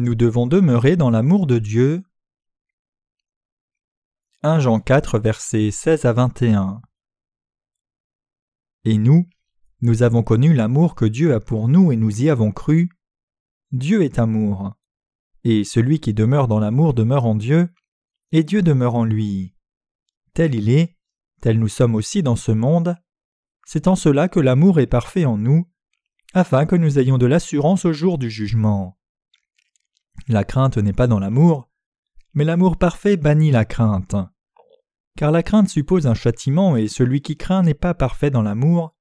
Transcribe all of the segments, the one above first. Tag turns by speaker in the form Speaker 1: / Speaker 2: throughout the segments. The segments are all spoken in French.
Speaker 1: Nous devons demeurer dans l'amour de Dieu. 1 Jean 4 versets 16 à 21 Et nous, nous avons connu l'amour que Dieu a pour nous et nous y avons cru. Dieu est amour. Et celui qui demeure dans l'amour demeure en Dieu, et Dieu demeure en lui. Tel il est, tel nous sommes aussi dans ce monde. C'est en cela que l'amour est parfait en nous, afin que nous ayons de l'assurance au jour du jugement. La crainte n'est pas dans l'amour, mais l'amour parfait bannit la crainte. Car la crainte suppose un châtiment et celui qui craint n'est pas parfait dans l'amour.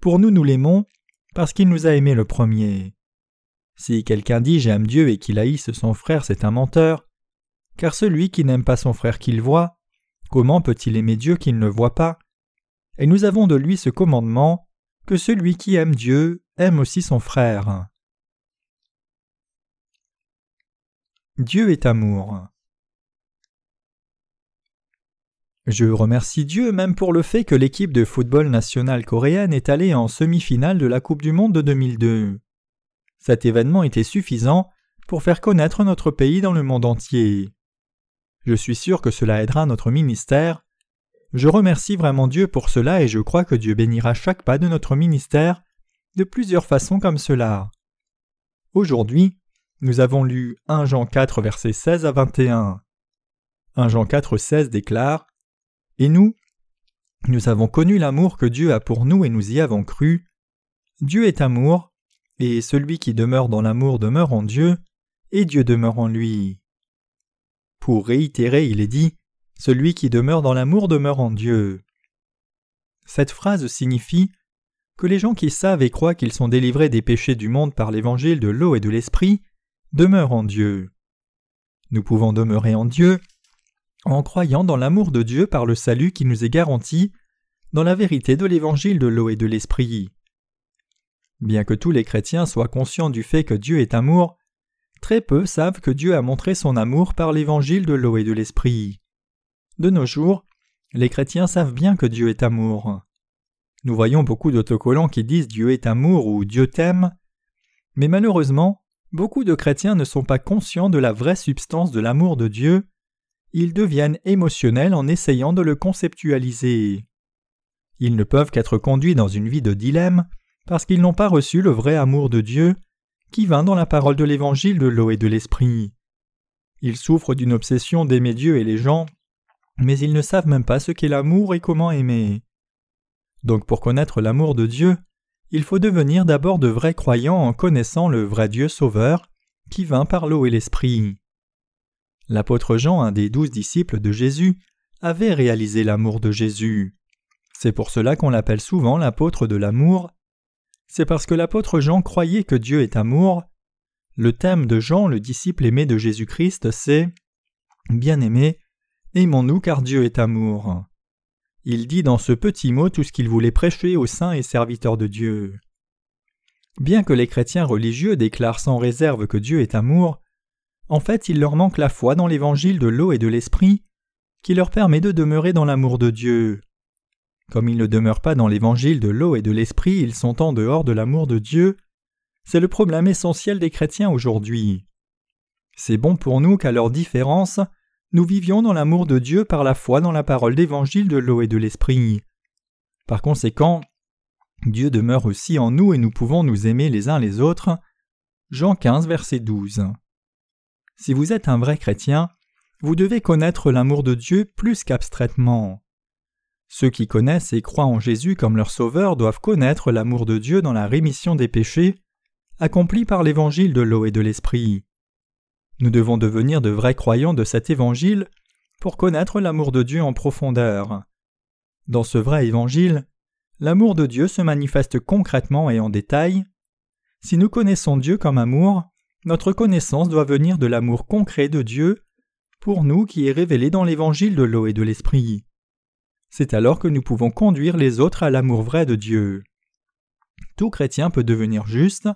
Speaker 1: Pour nous, nous l'aimons parce qu'il nous a aimés le premier. Si quelqu'un dit j'aime Dieu et qu'il haïsse son frère, c'est un menteur. Car celui qui n'aime pas son frère qu'il voit, comment peut-il aimer Dieu qu'il ne voit pas? Et nous avons de lui ce commandement que celui qui aime Dieu aime aussi son frère. Dieu est amour. Je remercie Dieu même pour le fait que l'équipe de football nationale coréenne est allée en semi-finale de la Coupe du Monde de 2002. Cet événement était suffisant pour faire connaître notre pays dans le monde entier. Je suis sûr que cela aidera notre ministère. Je remercie vraiment Dieu pour cela et je crois que Dieu bénira chaque pas de notre ministère de plusieurs façons comme cela. Aujourd'hui, nous avons lu 1 Jean 4 versets 16 à 21. 1 Jean 4 16 déclare Et nous, nous avons connu l'amour que Dieu a pour nous et nous y avons cru. Dieu est amour, et celui qui demeure dans l'amour demeure en Dieu, et Dieu demeure en lui. Pour réitérer, il est dit Celui qui demeure dans l'amour demeure en Dieu. Cette phrase signifie que les gens qui savent et croient qu'ils sont délivrés des péchés du monde par l'évangile de l'eau et de l'esprit demeurent en Dieu. Nous pouvons demeurer en Dieu en croyant dans l'amour de Dieu par le salut qui nous est garanti dans la vérité de l'évangile de l'eau et de l'esprit. Bien que tous les chrétiens soient conscients du fait que Dieu est amour, très peu savent que Dieu a montré son amour par l'évangile de l'eau et de l'esprit. De nos jours, les chrétiens savent bien que Dieu est amour. Nous voyons beaucoup d'autocollants qui disent Dieu est amour ou Dieu t'aime, mais malheureusement, beaucoup de chrétiens ne sont pas conscients de la vraie substance de l'amour de Dieu, ils deviennent émotionnels en essayant de le conceptualiser. Ils ne peuvent qu'être conduits dans une vie de dilemme parce qu'ils n'ont pas reçu le vrai amour de Dieu qui vint dans la parole de l'évangile de l'eau et de l'esprit. Ils souffrent d'une obsession d'aimer Dieu et les gens, mais ils ne savent même pas ce qu'est l'amour et comment aimer. Donc pour connaître l'amour de Dieu, il faut devenir d'abord de vrais croyants en connaissant le vrai Dieu sauveur qui vint par l'eau et l'esprit. L'apôtre Jean, un des douze disciples de Jésus, avait réalisé l'amour de Jésus. C'est pour cela qu'on l'appelle souvent l'apôtre de l'amour, c'est parce que l'apôtre Jean croyait que Dieu est amour. Le thème de Jean, le disciple aimé de Jésus-Christ, c'est Bien-aimé, aimons-nous car Dieu est amour. Il dit dans ce petit mot tout ce qu'il voulait prêcher aux saints et serviteurs de Dieu. Bien que les chrétiens religieux déclarent sans réserve que Dieu est amour, en fait il leur manque la foi dans l'évangile de l'eau et de l'esprit qui leur permet de demeurer dans l'amour de Dieu. Comme ils ne demeurent pas dans l'évangile de l'eau et de l'esprit, ils sont en dehors de l'amour de Dieu. C'est le problème essentiel des chrétiens aujourd'hui. C'est bon pour nous qu'à leur différence, nous vivions dans l'amour de Dieu par la foi dans la parole d'évangile de l'eau et de l'esprit. Par conséquent, Dieu demeure aussi en nous et nous pouvons nous aimer les uns les autres. Jean 15, verset 12. Si vous êtes un vrai chrétien, vous devez connaître l'amour de Dieu plus qu'abstraitement. Ceux qui connaissent et croient en Jésus comme leur Sauveur doivent connaître l'amour de Dieu dans la rémission des péchés, accompli par l'évangile de l'eau et de l'esprit. Nous devons devenir de vrais croyants de cet évangile pour connaître l'amour de Dieu en profondeur. Dans ce vrai évangile, l'amour de Dieu se manifeste concrètement et en détail. Si nous connaissons Dieu comme amour, notre connaissance doit venir de l'amour concret de Dieu pour nous qui est révélé dans l'évangile de l'eau et de l'esprit c'est alors que nous pouvons conduire les autres à l'amour vrai de Dieu. Tout chrétien peut devenir juste,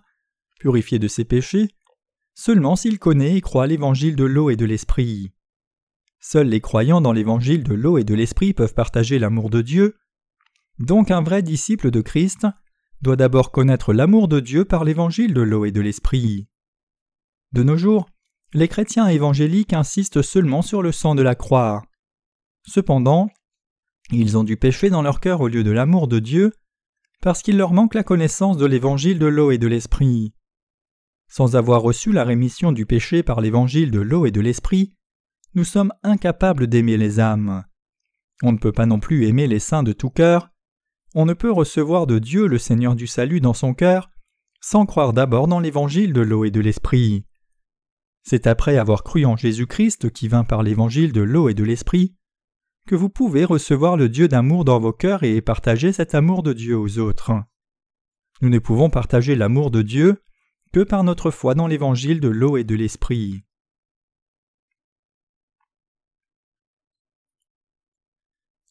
Speaker 1: purifié de ses péchés, seulement s'il connaît et croit l'évangile de l'eau et de l'esprit. Seuls les croyants dans l'évangile de l'eau et de l'esprit peuvent partager l'amour de Dieu. Donc un vrai disciple de Christ doit d'abord connaître l'amour de Dieu par l'évangile de l'eau et de l'esprit. De nos jours, les chrétiens évangéliques insistent seulement sur le sang de la croix. Cependant, ils ont du péché dans leur cœur au lieu de l'amour de Dieu, parce qu'il leur manque la connaissance de l'évangile de l'eau et de l'esprit. Sans avoir reçu la rémission du péché par l'évangile de l'eau et de l'esprit, nous sommes incapables d'aimer les âmes. On ne peut pas non plus aimer les saints de tout cœur. On ne peut recevoir de Dieu le Seigneur du salut dans son cœur sans croire d'abord dans l'évangile de l'eau et de l'esprit. C'est après avoir cru en Jésus-Christ qui vint par l'évangile de l'eau et de l'esprit que vous pouvez recevoir le Dieu d'amour dans vos cœurs et partager cet amour de Dieu aux autres. Nous ne pouvons partager l'amour de Dieu par notre foi dans l'évangile de l'eau et de l'esprit.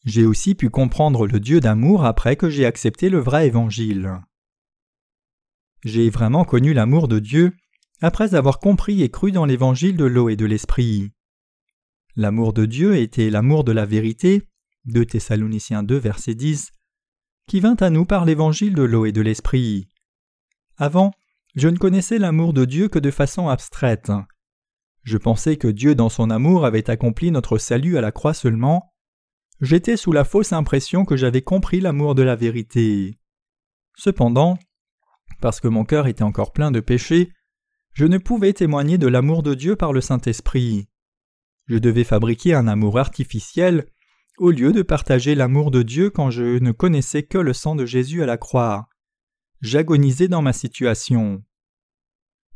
Speaker 1: J'ai aussi pu comprendre le Dieu d'amour après que j'ai accepté le vrai évangile. J'ai vraiment connu l'amour de Dieu après avoir compris et cru dans l'évangile de l'eau et de l'esprit. L'amour de Dieu était l'amour de la vérité, 2 Thessaloniciens 2 verset 10, qui vint à nous par l'évangile de l'eau et de l'esprit. Avant, je ne connaissais l'amour de Dieu que de façon abstraite. Je pensais que Dieu dans son amour avait accompli notre salut à la croix seulement. J'étais sous la fausse impression que j'avais compris l'amour de la vérité. Cependant, parce que mon cœur était encore plein de péchés, je ne pouvais témoigner de l'amour de Dieu par le Saint-Esprit. Je devais fabriquer un amour artificiel au lieu de partager l'amour de Dieu quand je ne connaissais que le sang de Jésus à la croix. J'agonisais dans ma situation.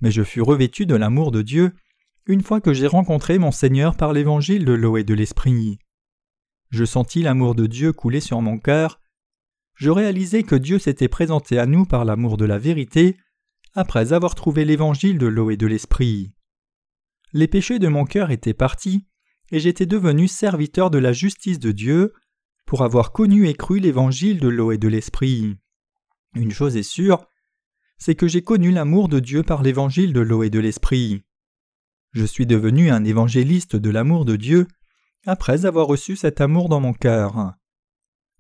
Speaker 1: Mais je fus revêtu de l'amour de Dieu une fois que j'ai rencontré mon Seigneur par l'évangile de l'eau et de l'esprit. Je sentis l'amour de Dieu couler sur mon cœur. Je réalisai que Dieu s'était présenté à nous par l'amour de la vérité après avoir trouvé l'évangile de l'eau et de l'esprit les péchés de mon cœur étaient partis, et j'étais devenu serviteur de la justice de Dieu, pour avoir connu et cru l'évangile de l'eau et de l'esprit. Une chose est sûre, c'est que j'ai connu l'amour de Dieu par l'évangile de l'eau et de l'esprit. Je suis devenu un évangéliste de l'amour de Dieu après avoir reçu cet amour dans mon cœur.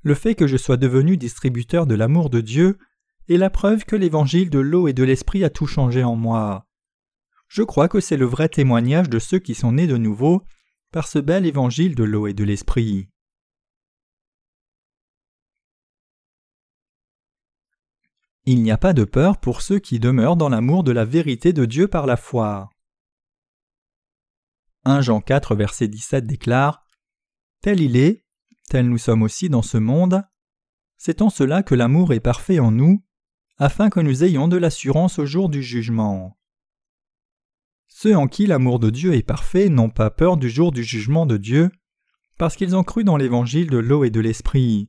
Speaker 1: Le fait que je sois devenu distributeur de l'amour de Dieu est la preuve que l'évangile de l'eau et de l'esprit a tout changé en moi je crois que c'est le vrai témoignage de ceux qui sont nés de nouveau par ce bel évangile de l'eau et de l'esprit. Il n'y a pas de peur pour ceux qui demeurent dans l'amour de la vérité de Dieu par la foi. 1 Jean 4 verset 17 déclare Tel il est, tel nous sommes aussi dans ce monde, c'est en cela que l'amour est parfait en nous, afin que nous ayons de l'assurance au jour du jugement. Ceux en qui l'amour de Dieu est parfait n'ont pas peur du jour du jugement de Dieu, parce qu'ils ont cru dans l'évangile de l'eau et de l'esprit.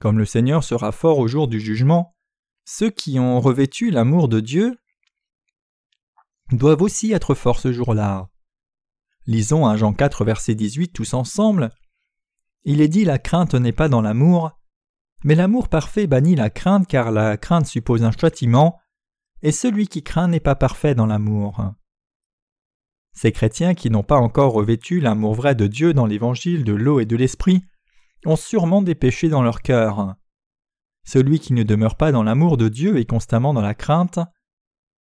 Speaker 1: Comme le Seigneur sera fort au jour du jugement, ceux qui ont revêtu l'amour de Dieu doivent aussi être forts ce jour-là. Lisons un Jean 4 verset 18 tous ensemble. Il est dit la crainte n'est pas dans l'amour, mais l'amour parfait bannit la crainte car la crainte suppose un châtiment, et celui qui craint n'est pas parfait dans l'amour. Ces chrétiens qui n'ont pas encore revêtu l'amour vrai de Dieu dans l'évangile de l'eau et de l'esprit ont sûrement des péchés dans leur cœur. Celui qui ne demeure pas dans l'amour de Dieu est constamment dans la crainte.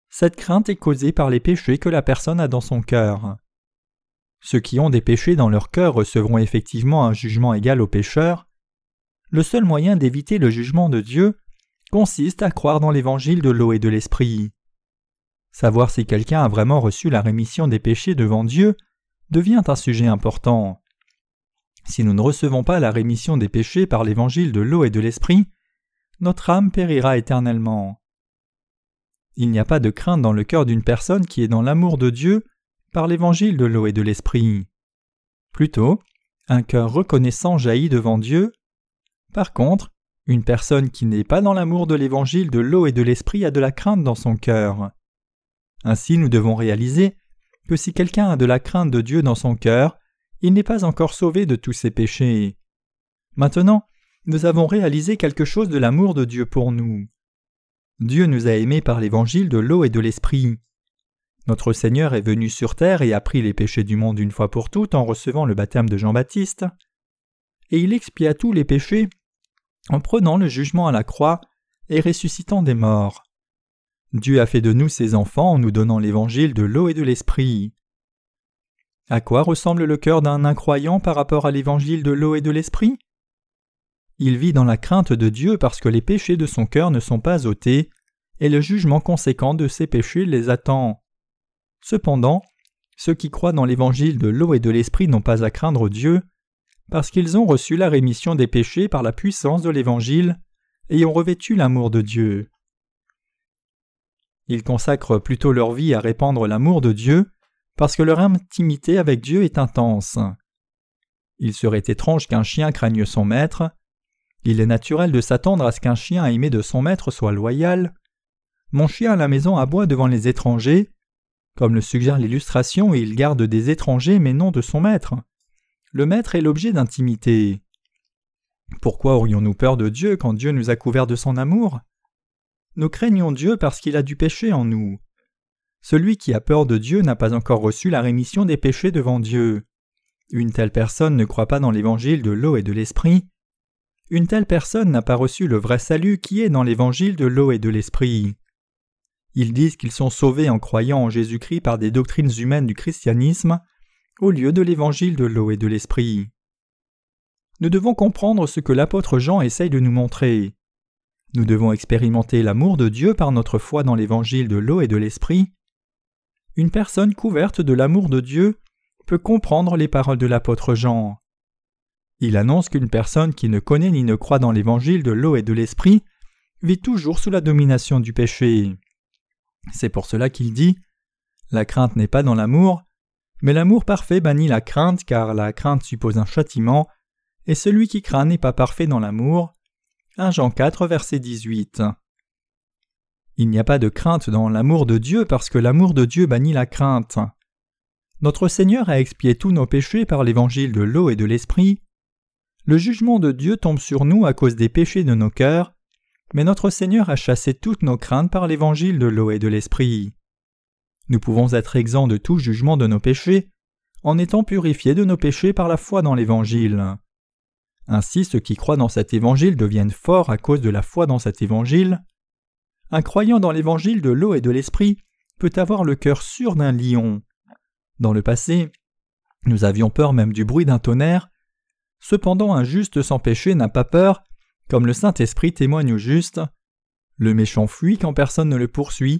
Speaker 1: Cette crainte est causée par les péchés que la personne a dans son cœur. Ceux qui ont des péchés dans leur cœur recevront effectivement un jugement égal aux pécheurs. Le seul moyen d'éviter le jugement de Dieu consiste à croire dans l'évangile de l'eau et de l'esprit. Savoir si quelqu'un a vraiment reçu la rémission des péchés devant Dieu devient un sujet important. Si nous ne recevons pas la rémission des péchés par l'évangile de l'eau et de l'esprit, notre âme périra éternellement. Il n'y a pas de crainte dans le cœur d'une personne qui est dans l'amour de Dieu par l'évangile de l'eau et de l'esprit. Plutôt, un cœur reconnaissant jaillit devant Dieu. Par contre, une personne qui n'est pas dans l'amour de l'évangile de l'eau et de l'esprit a de la crainte dans son cœur. Ainsi nous devons réaliser que si quelqu'un a de la crainte de Dieu dans son cœur, il n'est pas encore sauvé de tous ses péchés. Maintenant, nous avons réalisé quelque chose de l'amour de Dieu pour nous. Dieu nous a aimés par l'évangile de l'eau et de l'esprit. Notre Seigneur est venu sur terre et a pris les péchés du monde une fois pour toutes en recevant le baptême de Jean-Baptiste, et il expia tous les péchés en prenant le jugement à la croix et ressuscitant des morts. Dieu a fait de nous ses enfants en nous donnant l'évangile de l'eau et de l'esprit. À quoi ressemble le cœur d'un incroyant par rapport à l'évangile de l'eau et de l'esprit? Il vit dans la crainte de Dieu parce que les péchés de son cœur ne sont pas ôtés, et le jugement conséquent de ses péchés les attend. Cependant, ceux qui croient dans l'évangile de l'eau et de l'esprit n'ont pas à craindre Dieu, parce qu'ils ont reçu la rémission des péchés par la puissance de l'évangile et ont revêtu l'amour de Dieu. Ils consacrent plutôt leur vie à répandre l'amour de Dieu parce que leur intimité avec Dieu est intense. Il serait étrange qu'un chien craigne son maître. Il est naturel de s'attendre à ce qu'un chien aimé de son maître soit loyal. Mon chien à la maison aboie devant les étrangers. Comme le suggère l'illustration, il garde des étrangers mais non de son maître. Le maître est l'objet d'intimité. Pourquoi aurions-nous peur de Dieu quand Dieu nous a couverts de son amour? Nous craignons Dieu parce qu'il a du péché en nous. Celui qui a peur de Dieu n'a pas encore reçu la rémission des péchés devant Dieu. Une telle personne ne croit pas dans l'évangile de l'eau et de l'esprit. Une telle personne n'a pas reçu le vrai salut qui est dans l'évangile de l'eau et de l'esprit. Ils disent qu'ils sont sauvés en croyant en Jésus-Christ par des doctrines humaines du christianisme, au lieu de l'évangile de l'eau et de l'esprit. Nous devons comprendre ce que l'apôtre Jean essaye de nous montrer. Nous devons expérimenter l'amour de Dieu par notre foi dans l'évangile de l'eau et de l'esprit. Une personne couverte de l'amour de Dieu peut comprendre les paroles de l'apôtre Jean. Il annonce qu'une personne qui ne connaît ni ne croit dans l'évangile de l'eau et de l'esprit vit toujours sous la domination du péché. C'est pour cela qu'il dit La crainte n'est pas dans l'amour, mais l'amour parfait bannit la crainte, car la crainte suppose un châtiment, et celui qui craint n'est pas parfait dans l'amour. 1 Jean 4, verset 18. Il n'y a pas de crainte dans l'amour de Dieu parce que l'amour de Dieu bannit la crainte. Notre Seigneur a expié tous nos péchés par l'évangile de l'eau et de l'esprit. Le jugement de Dieu tombe sur nous à cause des péchés de nos cœurs, mais notre Seigneur a chassé toutes nos craintes par l'évangile de l'eau et de l'esprit. Nous pouvons être exempts de tout jugement de nos péchés en étant purifiés de nos péchés par la foi dans l'Évangile. Ainsi ceux qui croient dans cet Évangile deviennent forts à cause de la foi dans cet Évangile. Un croyant dans l'Évangile de l'eau et de l'Esprit peut avoir le cœur sûr d'un lion. Dans le passé, nous avions peur même du bruit d'un tonnerre. Cependant un juste sans péché n'a pas peur, comme le Saint-Esprit témoigne au juste. Le méchant fuit quand personne ne le poursuit,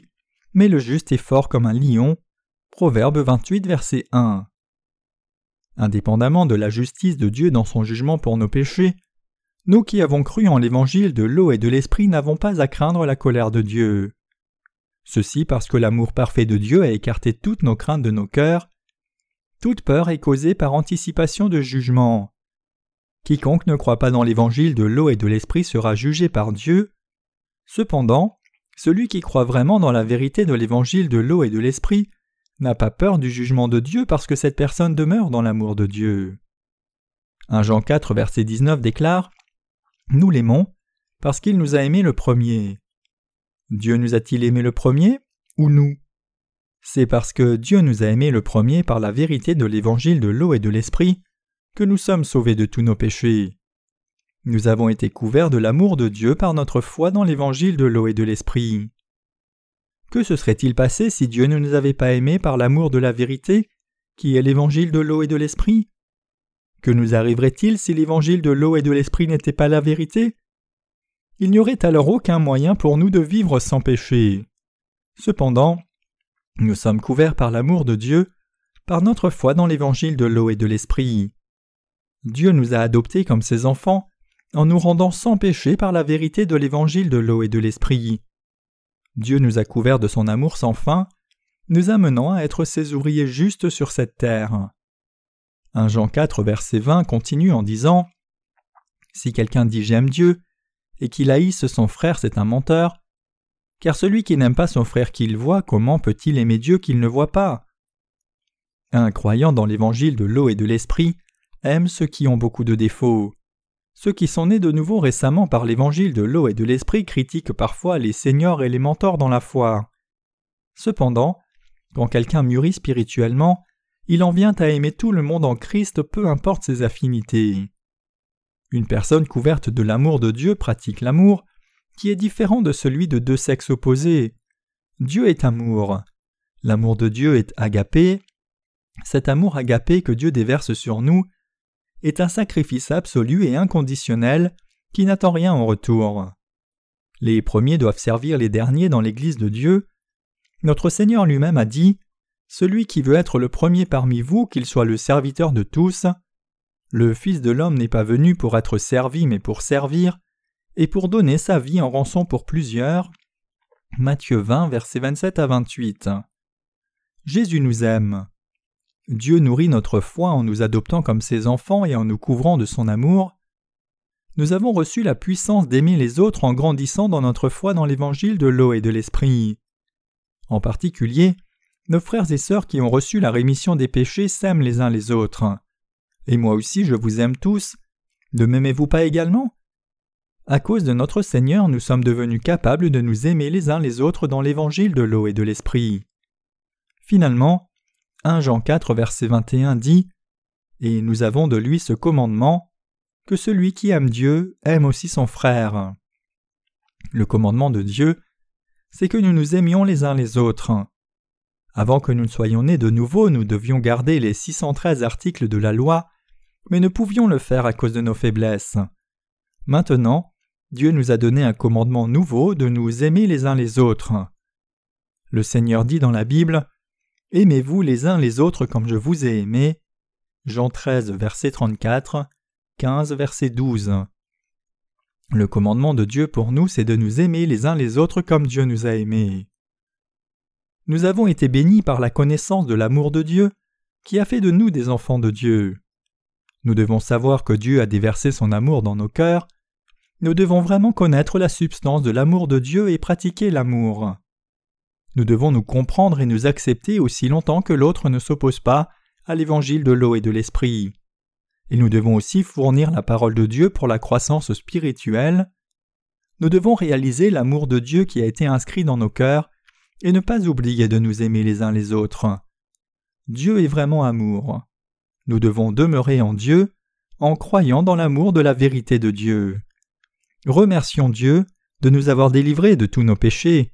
Speaker 1: mais le juste est fort comme un lion. Proverbe 28, verset 1. Indépendamment de la justice de Dieu dans son jugement pour nos péchés, nous qui avons cru en l'évangile de l'eau et de l'esprit n'avons pas à craindre la colère de Dieu. Ceci parce que l'amour parfait de Dieu a écarté toutes nos craintes de nos cœurs. Toute peur est causée par anticipation de jugement. Quiconque ne croit pas dans l'évangile de l'eau et de l'esprit sera jugé par Dieu. Cependant, celui qui croit vraiment dans la vérité de l'évangile de l'eau et de l'esprit n'a pas peur du jugement de Dieu parce que cette personne demeure dans l'amour de Dieu. 1 Jean 4 verset 19 déclare Nous l'aimons parce qu'il nous a aimés le premier. Dieu nous a-t-il aimés le premier ou nous? C'est parce que Dieu nous a aimés le premier par la vérité de l'évangile de l'eau et de l'esprit nous sommes sauvés de tous nos péchés. Nous avons été couverts de l'amour de Dieu par notre foi dans l'évangile de l'eau et de l'esprit. Que se serait-il passé si Dieu ne nous avait pas aimés par l'amour de la vérité, qui est l'évangile de l'eau et de l'esprit? Que nous arriverait-il si l'évangile de l'eau et de l'esprit n'était pas la vérité? Il n'y aurait alors aucun moyen pour nous de vivre sans péché. Cependant, nous sommes couverts par l'amour de Dieu, par notre foi dans l'évangile de l'eau et de l'esprit. Dieu nous a adoptés comme ses enfants, en nous rendant sans péché par la vérité de l'évangile de l'eau et de l'esprit. Dieu nous a couverts de son amour sans fin, nous amenant à être ses ouvriers justes sur cette terre. 1 Jean 4 verset 20 continue en disant Si quelqu'un dit j'aime Dieu, et qu'il haïsse son frère, c'est un menteur, car celui qui n'aime pas son frère qu'il voit, comment peut-il aimer Dieu qu'il ne voit pas? Un croyant dans l'évangile de l'eau et de l'esprit aime ceux qui ont beaucoup de défauts. Ceux qui sont nés de nouveau récemment par l'évangile de l'eau et de l'esprit critiquent parfois les seigneurs et les mentors dans la foi. Cependant, quand quelqu'un mûrit spirituellement, il en vient à aimer tout le monde en Christ peu importe ses affinités. Une personne couverte de l'amour de Dieu pratique l'amour, qui est différent de celui de deux sexes opposés. Dieu est amour. L'amour de Dieu est agapé. Cet amour agapé que Dieu déverse sur nous est un sacrifice absolu et inconditionnel qui n'attend rien en retour. Les premiers doivent servir les derniers dans l'Église de Dieu. Notre Seigneur lui-même a dit Celui qui veut être le premier parmi vous, qu'il soit le serviteur de tous. Le Fils de l'homme n'est pas venu pour être servi, mais pour servir, et pour donner sa vie en rançon pour plusieurs. Matthieu 20, versets 27 à 28. Jésus nous aime. Dieu nourrit notre foi en nous adoptant comme ses enfants et en nous couvrant de son amour nous avons reçu la puissance d'aimer les autres en grandissant dans notre foi dans l'évangile de l'eau et de l'esprit. En particulier, nos frères et sœurs qui ont reçu la rémission des péchés s'aiment les uns les autres. Et moi aussi je vous aime tous. Ne m'aimez-vous pas également? À cause de notre Seigneur, nous sommes devenus capables de nous aimer les uns les autres dans l'évangile de l'eau et de l'esprit. Finalement, 1 Jean 4 verset 21 dit Et nous avons de lui ce commandement que celui qui aime Dieu aime aussi son frère. Le commandement de Dieu, c'est que nous nous aimions les uns les autres. Avant que nous ne soyons nés de nouveau, nous devions garder les 613 articles de la loi, mais ne pouvions le faire à cause de nos faiblesses. Maintenant, Dieu nous a donné un commandement nouveau de nous aimer les uns les autres. Le Seigneur dit dans la Bible Aimez-vous les uns les autres comme je vous ai aimé? Jean 13, verset 34. 15, verset 12. Le commandement de Dieu pour nous, c'est de nous aimer les uns les autres comme Dieu nous a aimés. Nous avons été bénis par la connaissance de l'amour de Dieu, qui a fait de nous des enfants de Dieu. Nous devons savoir que Dieu a déversé son amour dans nos cœurs. Nous devons vraiment connaître la substance de l'amour de Dieu et pratiquer l'amour. Nous devons nous comprendre et nous accepter aussi longtemps que l'autre ne s'oppose pas à l'évangile de l'eau et de l'esprit et nous devons aussi fournir la parole de Dieu pour la croissance spirituelle. Nous devons réaliser l'amour de Dieu qui a été inscrit dans nos cœurs et ne pas oublier de nous aimer les uns les autres. Dieu est vraiment amour. Nous devons demeurer en Dieu en croyant dans l'amour de la vérité de Dieu. Remercions Dieu de nous avoir délivrés de tous nos péchés